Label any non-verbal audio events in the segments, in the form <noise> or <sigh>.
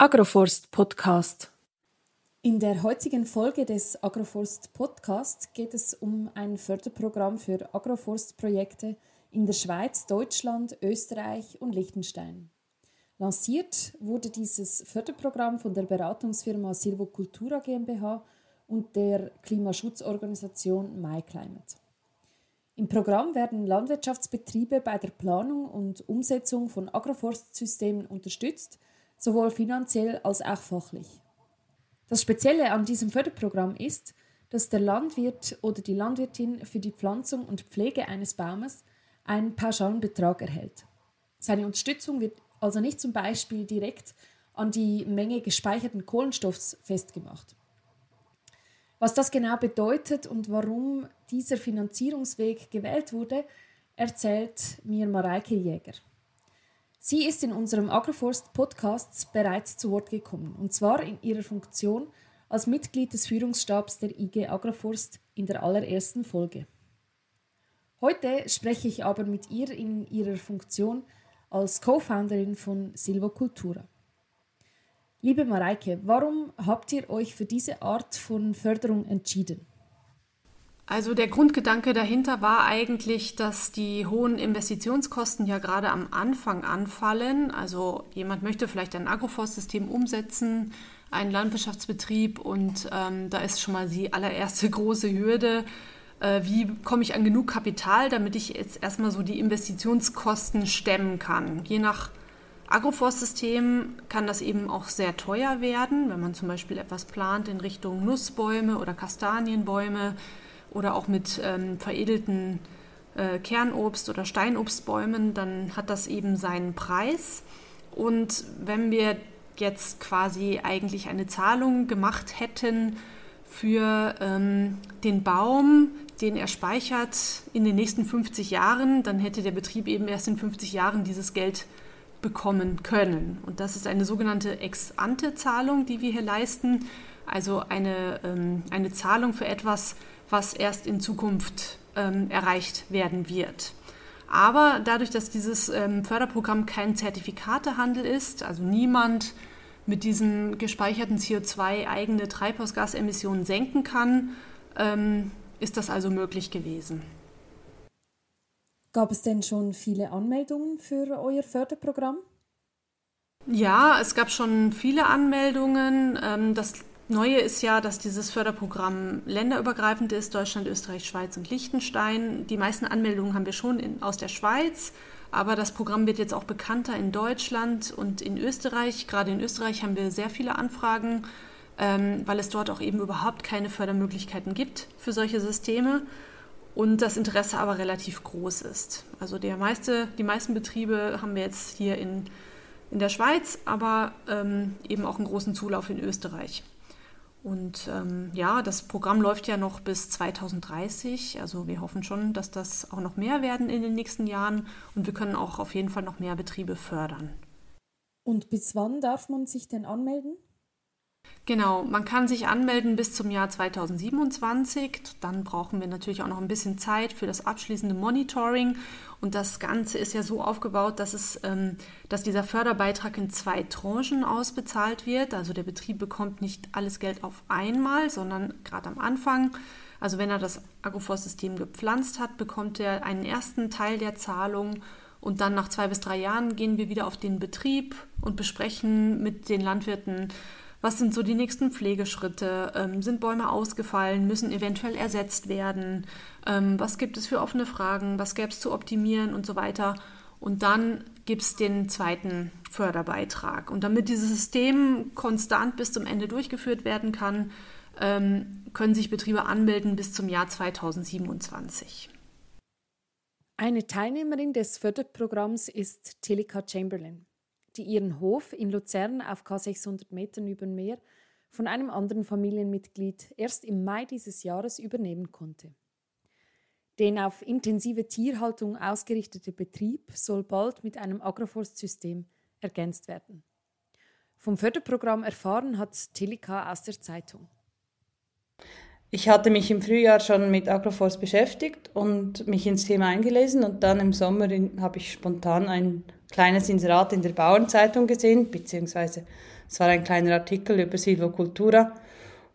Agroforst Podcast. In der heutigen Folge des Agroforst Podcasts geht es um ein Förderprogramm für Agroforstprojekte in der Schweiz, Deutschland, Österreich und Liechtenstein. Lanciert wurde dieses Förderprogramm von der Beratungsfirma Silvocultura GmbH und der Klimaschutzorganisation MyClimate. Im Programm werden Landwirtschaftsbetriebe bei der Planung und Umsetzung von Agroforstsystemen unterstützt – sowohl finanziell als auch fachlich. Das Spezielle an diesem Förderprogramm ist, dass der Landwirt oder die Landwirtin für die Pflanzung und Pflege eines Baumes einen pauschalen Betrag erhält. Seine Unterstützung wird also nicht zum Beispiel direkt an die Menge gespeicherten Kohlenstoffs festgemacht. Was das genau bedeutet und warum dieser Finanzierungsweg gewählt wurde, erzählt mir Mareike Jäger. Sie ist in unserem Agroforst-Podcast bereits zu Wort gekommen, und zwar in ihrer Funktion als Mitglied des Führungsstabs der IG Agroforst in der allerersten Folge. Heute spreche ich aber mit ihr in ihrer Funktion als Co-Founderin von Silvocultura. Liebe Mareike, warum habt ihr euch für diese Art von Förderung entschieden? Also der Grundgedanke dahinter war eigentlich, dass die hohen Investitionskosten ja gerade am Anfang anfallen. Also jemand möchte vielleicht ein Agroforstsystem umsetzen, einen Landwirtschaftsbetrieb und ähm, da ist schon mal die allererste <laughs> große Hürde. Äh, wie komme ich an genug Kapital, damit ich jetzt erstmal so die Investitionskosten stemmen kann? Je nach Agroforstsystem kann das eben auch sehr teuer werden, wenn man zum Beispiel etwas plant in Richtung Nussbäume oder Kastanienbäume oder auch mit ähm, veredelten äh, Kernobst- oder Steinobstbäumen, dann hat das eben seinen Preis. Und wenn wir jetzt quasi eigentlich eine Zahlung gemacht hätten für ähm, den Baum, den er speichert in den nächsten 50 Jahren, dann hätte der Betrieb eben erst in 50 Jahren dieses Geld bekommen können. Und das ist eine sogenannte Ex-ante-Zahlung, die wir hier leisten, also eine, ähm, eine Zahlung für etwas, was erst in Zukunft ähm, erreicht werden wird. Aber dadurch, dass dieses ähm, Förderprogramm kein Zertifikatehandel ist, also niemand mit diesem gespeicherten CO2 eigene Treibhausgasemissionen senken kann, ähm, ist das also möglich gewesen. Gab es denn schon viele Anmeldungen für euer Förderprogramm? Ja, es gab schon viele Anmeldungen. Ähm, das Neue ist ja, dass dieses Förderprogramm länderübergreifend ist, Deutschland, Österreich, Schweiz und Liechtenstein. Die meisten Anmeldungen haben wir schon in, aus der Schweiz, aber das Programm wird jetzt auch bekannter in Deutschland und in Österreich. Gerade in Österreich haben wir sehr viele Anfragen, ähm, weil es dort auch eben überhaupt keine Fördermöglichkeiten gibt für solche Systeme und das Interesse aber relativ groß ist. Also der meiste, die meisten Betriebe haben wir jetzt hier in, in der Schweiz, aber ähm, eben auch einen großen Zulauf in Österreich. Und ähm, ja, das Programm läuft ja noch bis 2030. Also wir hoffen schon, dass das auch noch mehr werden in den nächsten Jahren und wir können auch auf jeden Fall noch mehr Betriebe fördern. Und bis wann darf man sich denn anmelden? Genau, man kann sich anmelden bis zum Jahr 2027. Dann brauchen wir natürlich auch noch ein bisschen Zeit für das abschließende Monitoring. Und das Ganze ist ja so aufgebaut, dass, es, ähm, dass dieser Förderbeitrag in zwei Tranchen ausbezahlt wird. Also der Betrieb bekommt nicht alles Geld auf einmal, sondern gerade am Anfang. Also wenn er das Agroforstsystem gepflanzt hat, bekommt er einen ersten Teil der Zahlung und dann nach zwei bis drei Jahren gehen wir wieder auf den Betrieb und besprechen mit den Landwirten, was sind so die nächsten Pflegeschritte? Ähm, sind Bäume ausgefallen? Müssen eventuell ersetzt werden? Ähm, was gibt es für offene Fragen? Was gäbe es zu optimieren und so weiter? Und dann gibt es den zweiten Förderbeitrag. Und damit dieses System konstant bis zum Ende durchgeführt werden kann, ähm, können sich Betriebe anmelden bis zum Jahr 2027. Eine Teilnehmerin des Förderprogramms ist Tilika Chamberlain die ihren Hof in Luzern auf K600 Metern über dem Meer von einem anderen Familienmitglied erst im Mai dieses Jahres übernehmen konnte. Den auf intensive Tierhaltung ausgerichtete Betrieb soll bald mit einem Agroforstsystem ergänzt werden. Vom Förderprogramm erfahren hat Tilika aus der Zeitung. ich hatte mich im Frühjahr schon mit Agroforce beschäftigt und mich ins Thema eingelesen und dann im Sommer habe ich spontan ein kleines Inserat in der Bauernzeitung gesehen, beziehungsweise es war ein kleiner Artikel über Silvocultura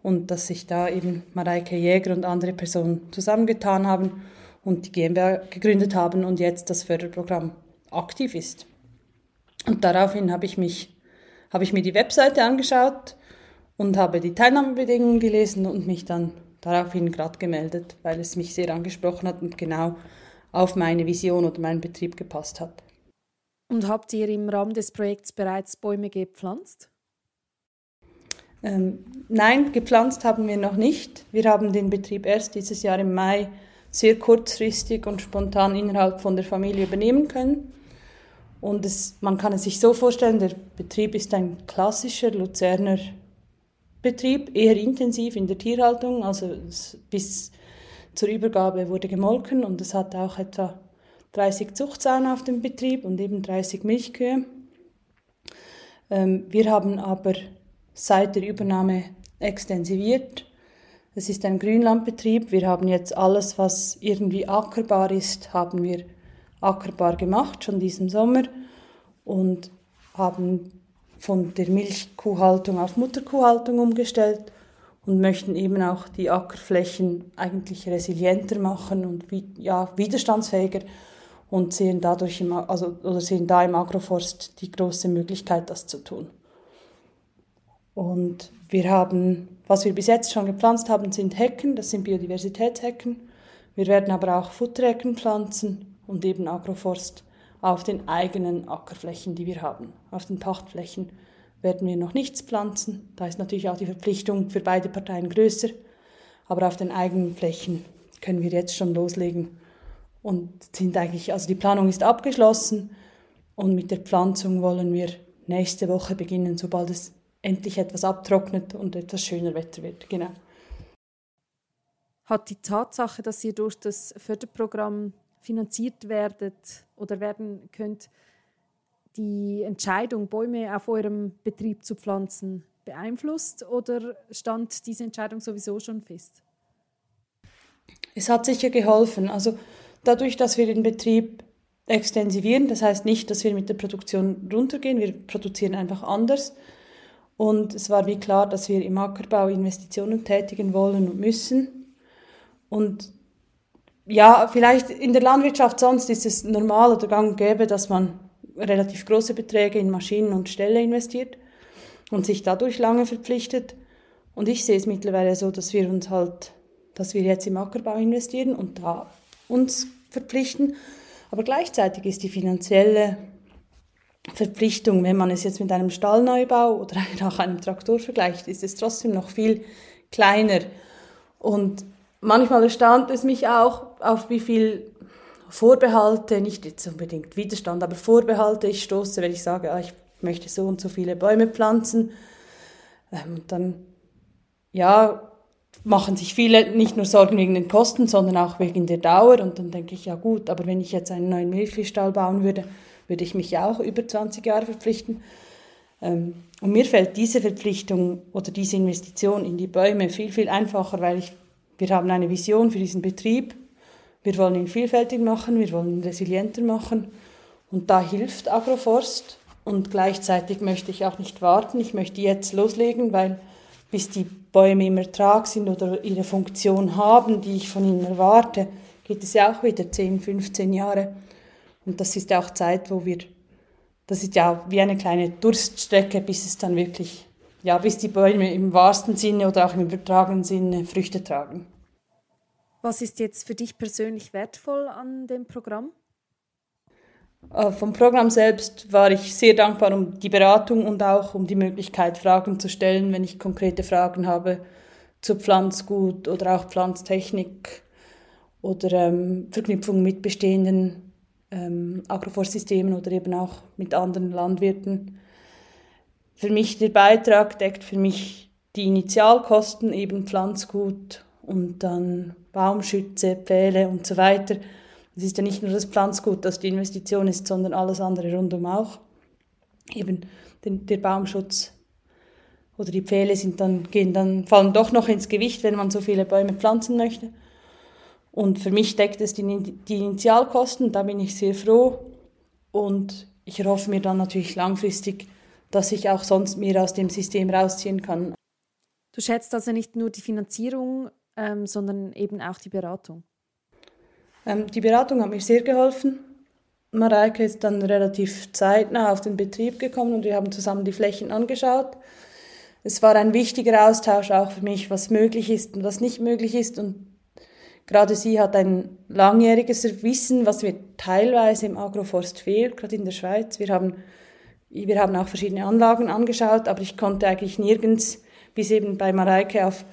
und dass sich da eben Mareike Jäger und andere Personen zusammengetan haben und die GmbH gegründet haben und jetzt das Förderprogramm aktiv ist. Und daraufhin habe ich mich, habe ich mir die Webseite angeschaut und habe die Teilnahmebedingungen gelesen und mich dann daraufhin gerade gemeldet, weil es mich sehr angesprochen hat und genau auf meine Vision oder meinen Betrieb gepasst hat. Und habt ihr im Rahmen des Projekts bereits Bäume gepflanzt? Ähm, nein, gepflanzt haben wir noch nicht. Wir haben den Betrieb erst dieses Jahr im Mai sehr kurzfristig und spontan innerhalb von der Familie übernehmen können. Und es, man kann es sich so vorstellen, der Betrieb ist ein klassischer Luzerner Betrieb, eher intensiv in der Tierhaltung. Also bis zur Übergabe wurde gemolken und es hat auch etwa 30 Zuchtsauen auf dem Betrieb und eben 30 Milchkühe. Ähm, wir haben aber seit der Übernahme extensiviert. Es ist ein Grünlandbetrieb. Wir haben jetzt alles, was irgendwie ackerbar ist, haben wir ackerbar gemacht, schon diesen Sommer. Und haben von der Milchkuhhaltung auf Mutterkuhhaltung umgestellt und möchten eben auch die Ackerflächen eigentlich resilienter machen und ja, widerstandsfähiger und sehen dadurch im, also, oder sehen da im Agroforst die große Möglichkeit, das zu tun. Und wir haben, was wir bis jetzt schon gepflanzt haben, sind Hecken, das sind Biodiversitätshecken. Wir werden aber auch Futterhecken pflanzen und eben Agroforst auf den eigenen Ackerflächen, die wir haben. Auf den Pachtflächen werden wir noch nichts pflanzen. Da ist natürlich auch die Verpflichtung für beide Parteien größer. Aber auf den eigenen Flächen können wir jetzt schon loslegen und sind eigentlich, also die Planung ist abgeschlossen und mit der Pflanzung wollen wir nächste Woche beginnen, sobald es endlich etwas abtrocknet und etwas schöner Wetter wird. Genau. Hat die Tatsache, dass ihr durch das Förderprogramm finanziert werdet oder werden könnt, die Entscheidung, Bäume auf eurem Betrieb zu pflanzen, beeinflusst oder stand diese Entscheidung sowieso schon fest? Es hat sicher geholfen. Also dadurch, dass wir den Betrieb extensivieren, das heißt nicht, dass wir mit der Produktion runtergehen, wir produzieren einfach anders. Und es war wie klar, dass wir im Ackerbau Investitionen tätigen wollen und müssen. Und ja, vielleicht in der Landwirtschaft sonst ist es normal oder gang und gäbe, dass man relativ große Beträge in Maschinen und Ställe investiert und sich dadurch lange verpflichtet. Und ich sehe es mittlerweile so, dass wir uns halt, dass wir jetzt im Ackerbau investieren und da uns verpflichten. Aber gleichzeitig ist die finanzielle Verpflichtung, wenn man es jetzt mit einem Stallneubau oder <laughs> auch einem Traktor vergleicht, ist es trotzdem noch viel kleiner. Und manchmal erstaunt es mich auch, auf wie viel Vorbehalte, nicht jetzt unbedingt Widerstand, aber Vorbehalte ich stoße, wenn ich sage, ah, ich möchte so und so viele Bäume pflanzen. Ähm, dann, ja, machen sich viele nicht nur Sorgen wegen den Kosten, sondern auch wegen der Dauer. Und dann denke ich, ja gut, aber wenn ich jetzt einen neuen Milchviehstall bauen würde, würde ich mich ja auch über 20 Jahre verpflichten. Ähm, und mir fällt diese Verpflichtung oder diese Investition in die Bäume viel, viel einfacher, weil ich, wir haben eine Vision für diesen Betrieb. Wir wollen ihn vielfältig machen, wir wollen ihn resilienter machen. Und da hilft Agroforst. Und gleichzeitig möchte ich auch nicht warten. Ich möchte jetzt loslegen, weil bis die Bäume im Ertrag sind oder ihre Funktion haben, die ich von ihnen erwarte, geht es ja auch wieder 10, 15 Jahre. Und das ist ja auch Zeit, wo wir, das ist ja wie eine kleine Durststrecke, bis es dann wirklich, ja, bis die Bäume im wahrsten Sinne oder auch im übertragenen Sinne Früchte tragen. Was ist jetzt für dich persönlich wertvoll an dem Programm? Äh, vom Programm selbst war ich sehr dankbar um die Beratung und auch um die Möglichkeit, Fragen zu stellen, wenn ich konkrete Fragen habe zu Pflanzgut oder auch Pflanztechnik oder ähm, Verknüpfung mit bestehenden ähm, Agroforstsystemen oder eben auch mit anderen Landwirten. Für mich der Beitrag deckt für mich die Initialkosten, eben Pflanzgut und dann Baumschütze, Pfähle und so weiter. Es ist ja nicht nur das Pflanzgut, das die Investition ist, sondern alles andere rundum auch. Eben den, der Baumschutz, oder die Pfähle sind dann, gehen dann, fallen doch noch ins Gewicht, wenn man so viele Bäume pflanzen möchte. Und für mich deckt es die, die Initialkosten, da bin ich sehr froh. Und ich erhoffe mir dann natürlich langfristig, dass ich auch sonst mir aus dem System rausziehen kann. Du schätzt also nicht nur die Finanzierung, ähm, sondern eben auch die Beratung. Ähm, die Beratung hat mir sehr geholfen. Mareike ist dann relativ zeitnah auf den Betrieb gekommen und wir haben zusammen die Flächen angeschaut. Es war ein wichtiger Austausch auch für mich, was möglich ist und was nicht möglich ist. Und gerade sie hat ein langjähriges Wissen, was mir teilweise im Agroforst fehlt, gerade in der Schweiz. Wir haben, wir haben auch verschiedene Anlagen angeschaut, aber ich konnte eigentlich nirgends, bis eben bei Mareike, auf,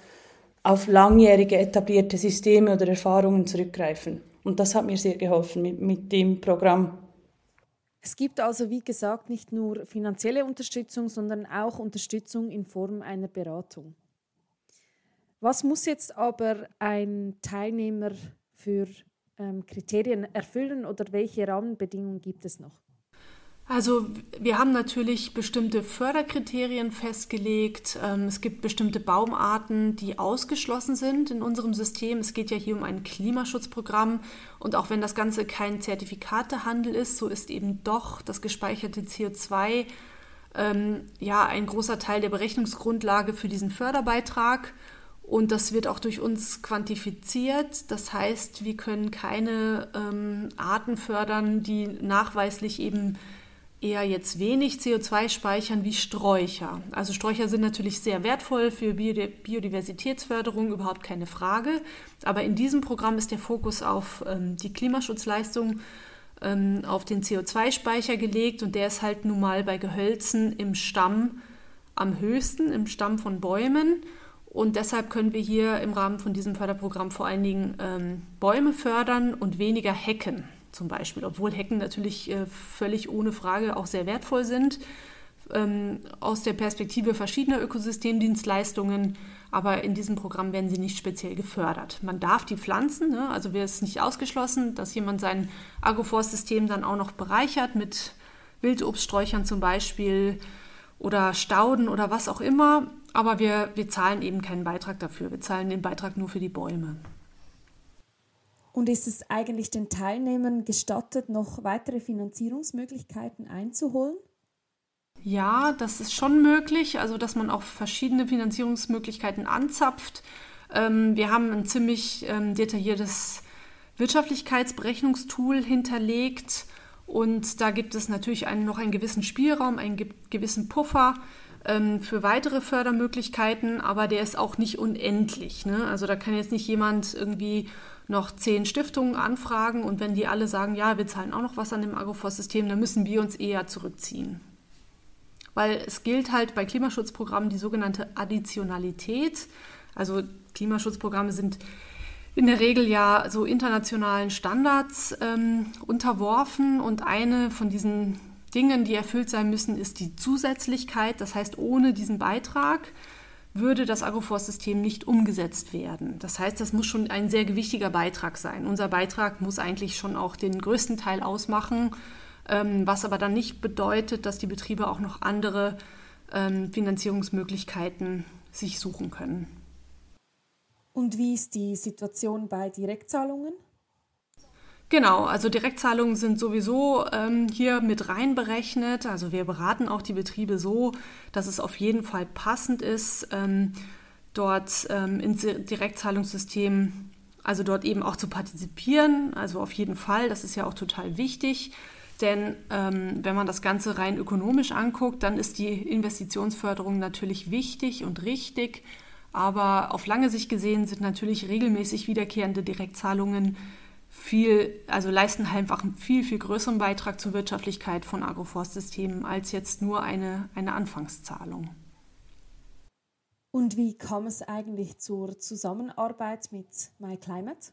auf langjährige etablierte Systeme oder Erfahrungen zurückgreifen. Und das hat mir sehr geholfen mit, mit dem Programm. Es gibt also, wie gesagt, nicht nur finanzielle Unterstützung, sondern auch Unterstützung in Form einer Beratung. Was muss jetzt aber ein Teilnehmer für ähm, Kriterien erfüllen oder welche Rahmenbedingungen gibt es noch? Also wir haben natürlich bestimmte Förderkriterien festgelegt. Ähm, es gibt bestimmte Baumarten, die ausgeschlossen sind in unserem System. Es geht ja hier um ein Klimaschutzprogramm. Und auch wenn das Ganze kein Zertifikatehandel ist, so ist eben doch das gespeicherte CO2 ähm, ja ein großer Teil der Berechnungsgrundlage für diesen Förderbeitrag. Und das wird auch durch uns quantifiziert. Das heißt, wir können keine ähm, Arten fördern, die nachweislich eben eher jetzt wenig CO2 speichern wie Sträucher. Also Sträucher sind natürlich sehr wertvoll für Biodiversitätsförderung, überhaupt keine Frage. Aber in diesem Programm ist der Fokus auf ähm, die Klimaschutzleistung, ähm, auf den CO2-Speicher gelegt und der ist halt nun mal bei Gehölzen im Stamm am höchsten, im Stamm von Bäumen. Und deshalb können wir hier im Rahmen von diesem Förderprogramm vor allen Dingen ähm, Bäume fördern und weniger Hecken zum Beispiel, obwohl Hecken natürlich äh, völlig ohne Frage auch sehr wertvoll sind, ähm, aus der Perspektive verschiedener Ökosystemdienstleistungen, aber in diesem Programm werden sie nicht speziell gefördert. Man darf die pflanzen, ne? also wäre es nicht ausgeschlossen, dass jemand sein Agroforstsystem dann auch noch bereichert mit Wildobststräuchern zum Beispiel oder Stauden oder was auch immer, aber wir, wir zahlen eben keinen Beitrag dafür. Wir zahlen den Beitrag nur für die Bäume. Und ist es eigentlich den Teilnehmern gestattet, noch weitere Finanzierungsmöglichkeiten einzuholen? Ja, das ist schon möglich, also dass man auch verschiedene Finanzierungsmöglichkeiten anzapft. Ähm, wir haben ein ziemlich ähm, detailliertes Wirtschaftlichkeitsberechnungstool hinterlegt und da gibt es natürlich einen, noch einen gewissen Spielraum, einen gewissen Puffer ähm, für weitere Fördermöglichkeiten, aber der ist auch nicht unendlich. Ne? Also da kann jetzt nicht jemand irgendwie noch zehn Stiftungen anfragen und wenn die alle sagen, ja, wir zahlen auch noch was an dem Agroforst-System, dann müssen wir uns eher zurückziehen. Weil es gilt halt bei Klimaschutzprogrammen die sogenannte Additionalität. Also Klimaschutzprogramme sind in der Regel ja so internationalen Standards ähm, unterworfen und eine von diesen Dingen, die erfüllt sein müssen, ist die Zusätzlichkeit. Das heißt, ohne diesen Beitrag würde das Agroforstsystem nicht umgesetzt werden. Das heißt, das muss schon ein sehr gewichtiger Beitrag sein. Unser Beitrag muss eigentlich schon auch den größten Teil ausmachen, ähm, was aber dann nicht bedeutet, dass die Betriebe auch noch andere ähm, Finanzierungsmöglichkeiten sich suchen können. Und wie ist die Situation bei Direktzahlungen? Genau, also Direktzahlungen sind sowieso ähm, hier mit reinberechnet. Also wir beraten auch die Betriebe so, dass es auf jeden Fall passend ist, ähm, dort ähm, ins Direktzahlungssystem, also dort eben auch zu partizipieren. Also auf jeden Fall, das ist ja auch total wichtig. Denn ähm, wenn man das Ganze rein ökonomisch anguckt, dann ist die Investitionsförderung natürlich wichtig und richtig. Aber auf lange Sicht gesehen sind natürlich regelmäßig wiederkehrende Direktzahlungen viel, also leisten einfach einen viel, viel größeren Beitrag zur Wirtschaftlichkeit von Agroforstsystemen als jetzt nur eine, eine Anfangszahlung. Und wie kam es eigentlich zur Zusammenarbeit mit MyClimate?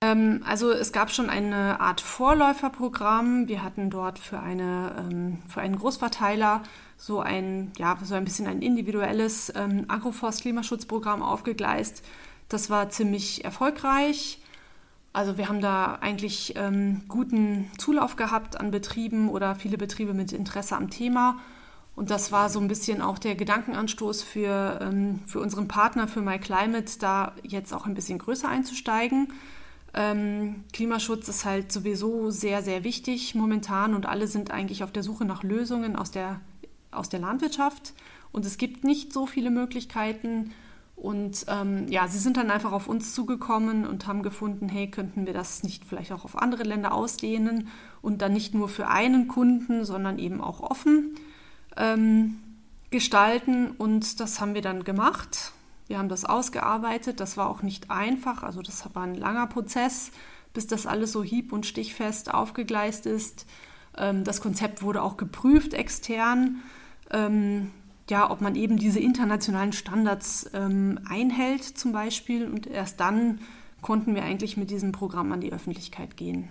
Ähm, also es gab schon eine Art Vorläuferprogramm. Wir hatten dort für, eine, ähm, für einen Großverteiler so ein, ja, so ein bisschen ein individuelles ähm, Agroforst-Klimaschutzprogramm aufgegleist. Das war ziemlich erfolgreich. Also wir haben da eigentlich ähm, guten Zulauf gehabt an Betrieben oder viele Betriebe mit Interesse am Thema. Und das war so ein bisschen auch der Gedankenanstoß für, ähm, für unseren Partner, für MyClimate, da jetzt auch ein bisschen größer einzusteigen. Ähm, Klimaschutz ist halt sowieso sehr, sehr wichtig momentan und alle sind eigentlich auf der Suche nach Lösungen aus der, aus der Landwirtschaft. Und es gibt nicht so viele Möglichkeiten. Und ähm, ja, sie sind dann einfach auf uns zugekommen und haben gefunden, hey, könnten wir das nicht vielleicht auch auf andere Länder ausdehnen und dann nicht nur für einen Kunden, sondern eben auch offen ähm, gestalten. Und das haben wir dann gemacht. Wir haben das ausgearbeitet. Das war auch nicht einfach. Also das war ein langer Prozess, bis das alles so hieb- und stichfest aufgegleist ist. Ähm, das Konzept wurde auch geprüft extern. Ähm, ja, ob man eben diese internationalen Standards ähm, einhält zum Beispiel. Und erst dann konnten wir eigentlich mit diesem Programm an die Öffentlichkeit gehen.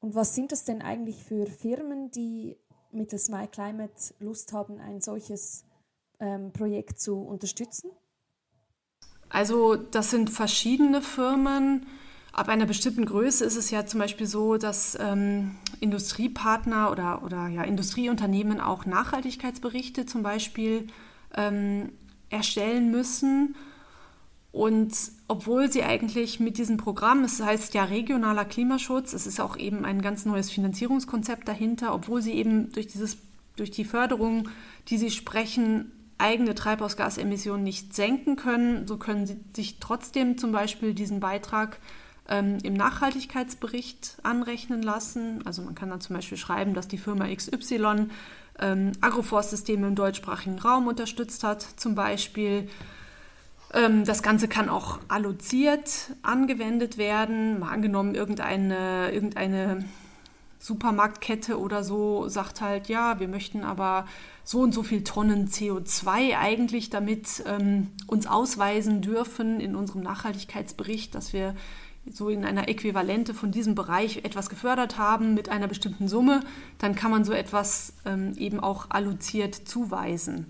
Und was sind das denn eigentlich für Firmen, die mittels MyClimate Lust haben, ein solches ähm, Projekt zu unterstützen? Also das sind verschiedene Firmen. Ab einer bestimmten Größe ist es ja zum Beispiel so, dass ähm, Industriepartner oder, oder ja, Industrieunternehmen auch Nachhaltigkeitsberichte zum Beispiel ähm, erstellen müssen. Und obwohl sie eigentlich mit diesem Programm, es heißt ja regionaler Klimaschutz, es ist auch eben ein ganz neues Finanzierungskonzept dahinter, obwohl sie eben durch, dieses, durch die Förderung, die sie sprechen, eigene Treibhausgasemissionen nicht senken können, so können sie sich trotzdem zum Beispiel diesen Beitrag ähm, im Nachhaltigkeitsbericht anrechnen lassen. Also man kann dann zum Beispiel schreiben, dass die Firma XY ähm, Agroforstsysteme im deutschsprachigen Raum unterstützt hat, zum Beispiel ähm, das Ganze kann auch alloziert angewendet werden. Mal angenommen, irgendeine, irgendeine Supermarktkette oder so sagt halt, ja, wir möchten aber so und so viel Tonnen CO2 eigentlich damit ähm, uns ausweisen dürfen in unserem Nachhaltigkeitsbericht, dass wir so in einer Äquivalente von diesem Bereich etwas gefördert haben mit einer bestimmten Summe, dann kann man so etwas ähm, eben auch alloziert zuweisen.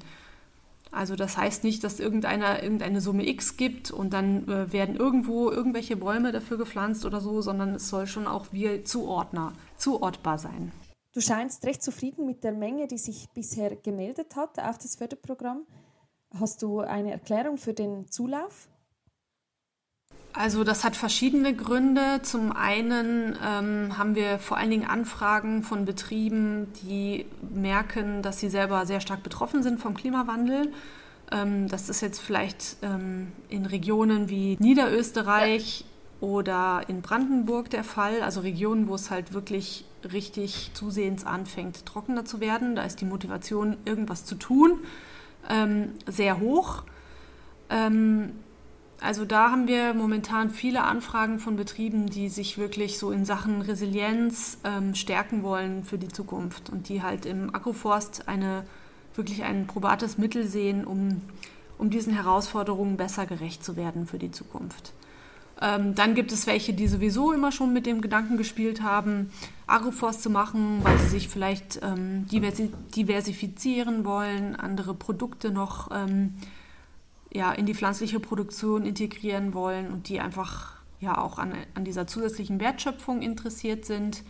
Also das heißt nicht, dass irgendeiner irgendeine Summe X gibt und dann äh, werden irgendwo irgendwelche Bäume dafür gepflanzt oder so, sondern es soll schon auch wie Zuordner, zuortbar sein. Du scheinst recht zufrieden mit der Menge, die sich bisher gemeldet hat auf das Förderprogramm. Hast du eine Erklärung für den Zulauf? Also das hat verschiedene Gründe. Zum einen ähm, haben wir vor allen Dingen Anfragen von Betrieben, die merken, dass sie selber sehr stark betroffen sind vom Klimawandel. Ähm, das ist jetzt vielleicht ähm, in Regionen wie Niederösterreich oder in Brandenburg der Fall, also Regionen, wo es halt wirklich richtig zusehends anfängt, trockener zu werden. Da ist die Motivation, irgendwas zu tun, ähm, sehr hoch. Ähm, also da haben wir momentan viele Anfragen von Betrieben, die sich wirklich so in Sachen Resilienz ähm, stärken wollen für die Zukunft und die halt im Agroforst eine, wirklich ein probates Mittel sehen, um, um diesen Herausforderungen besser gerecht zu werden für die Zukunft. Ähm, dann gibt es welche, die sowieso immer schon mit dem Gedanken gespielt haben, Agroforst zu machen, weil sie sich vielleicht ähm, diversi diversifizieren wollen, andere Produkte noch ähm, ja, in die pflanzliche Produktion integrieren wollen und die einfach ja auch an, an dieser zusätzlichen Wertschöpfung interessiert sind.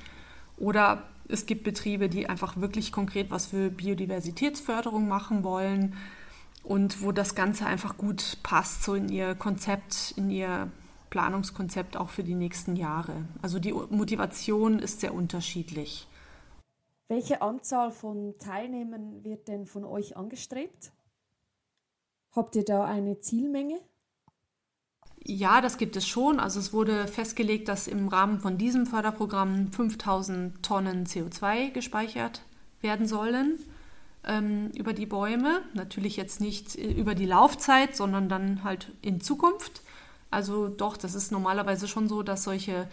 Oder es gibt Betriebe, die einfach wirklich konkret was für Biodiversitätsförderung machen wollen und wo das Ganze einfach gut passt, so in ihr Konzept, in ihr Planungskonzept auch für die nächsten Jahre. Also die Motivation ist sehr unterschiedlich. Welche Anzahl von Teilnehmern wird denn von euch angestrebt? Habt ihr da eine Zielmenge? Ja, das gibt es schon. Also es wurde festgelegt, dass im Rahmen von diesem Förderprogramm 5000 Tonnen CO2 gespeichert werden sollen ähm, über die Bäume. Natürlich jetzt nicht äh, über die Laufzeit, sondern dann halt in Zukunft. Also doch, das ist normalerweise schon so, dass solche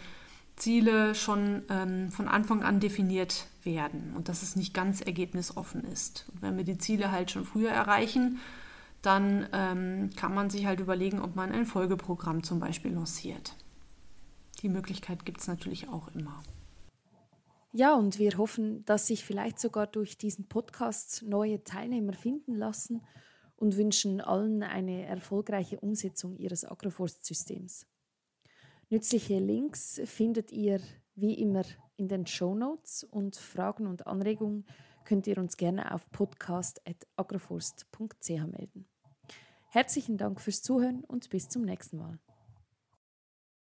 Ziele schon ähm, von Anfang an definiert werden und dass es nicht ganz ergebnisoffen ist. Und wenn wir die Ziele halt schon früher erreichen, dann ähm, kann man sich halt überlegen, ob man ein Folgeprogramm zum Beispiel lanciert. Die Möglichkeit gibt es natürlich auch immer. Ja, und wir hoffen, dass sich vielleicht sogar durch diesen Podcast neue Teilnehmer finden lassen und wünschen allen eine erfolgreiche Umsetzung ihres Agroforstsystems. Nützliche Links findet ihr wie immer in den Show Notes und Fragen und Anregungen könnt ihr uns gerne auf podcast.agroforst.ch melden. Herzlichen Dank fürs Zuhören und bis zum nächsten Mal.